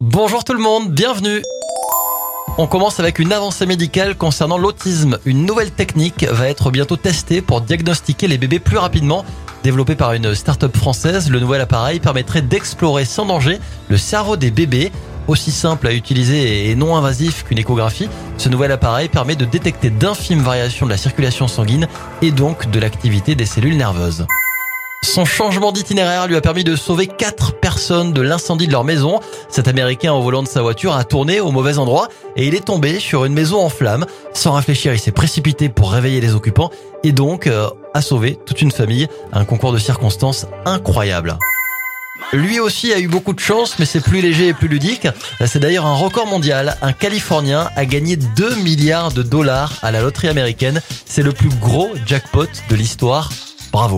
Bonjour tout le monde, bienvenue on commence avec une avancée médicale concernant l'autisme. Une nouvelle technique va être bientôt testée pour diagnostiquer les bébés plus rapidement. Développé par une start-up française, le nouvel appareil permettrait d'explorer sans danger le cerveau des bébés. Aussi simple à utiliser et non invasif qu'une échographie, ce nouvel appareil permet de détecter d'infimes variations de la circulation sanguine et donc de l'activité des cellules nerveuses. Son changement d'itinéraire lui a permis de sauver quatre personnes de l'incendie de leur maison. Cet Américain au volant de sa voiture a tourné au mauvais endroit et il est tombé sur une maison en flammes. Sans réfléchir, il s'est précipité pour réveiller les occupants et donc euh, a sauvé toute une famille. Un concours de circonstances incroyable. Lui aussi a eu beaucoup de chance, mais c'est plus léger et plus ludique. C'est d'ailleurs un record mondial. Un Californien a gagné 2 milliards de dollars à la loterie américaine. C'est le plus gros jackpot de l'histoire. Bravo.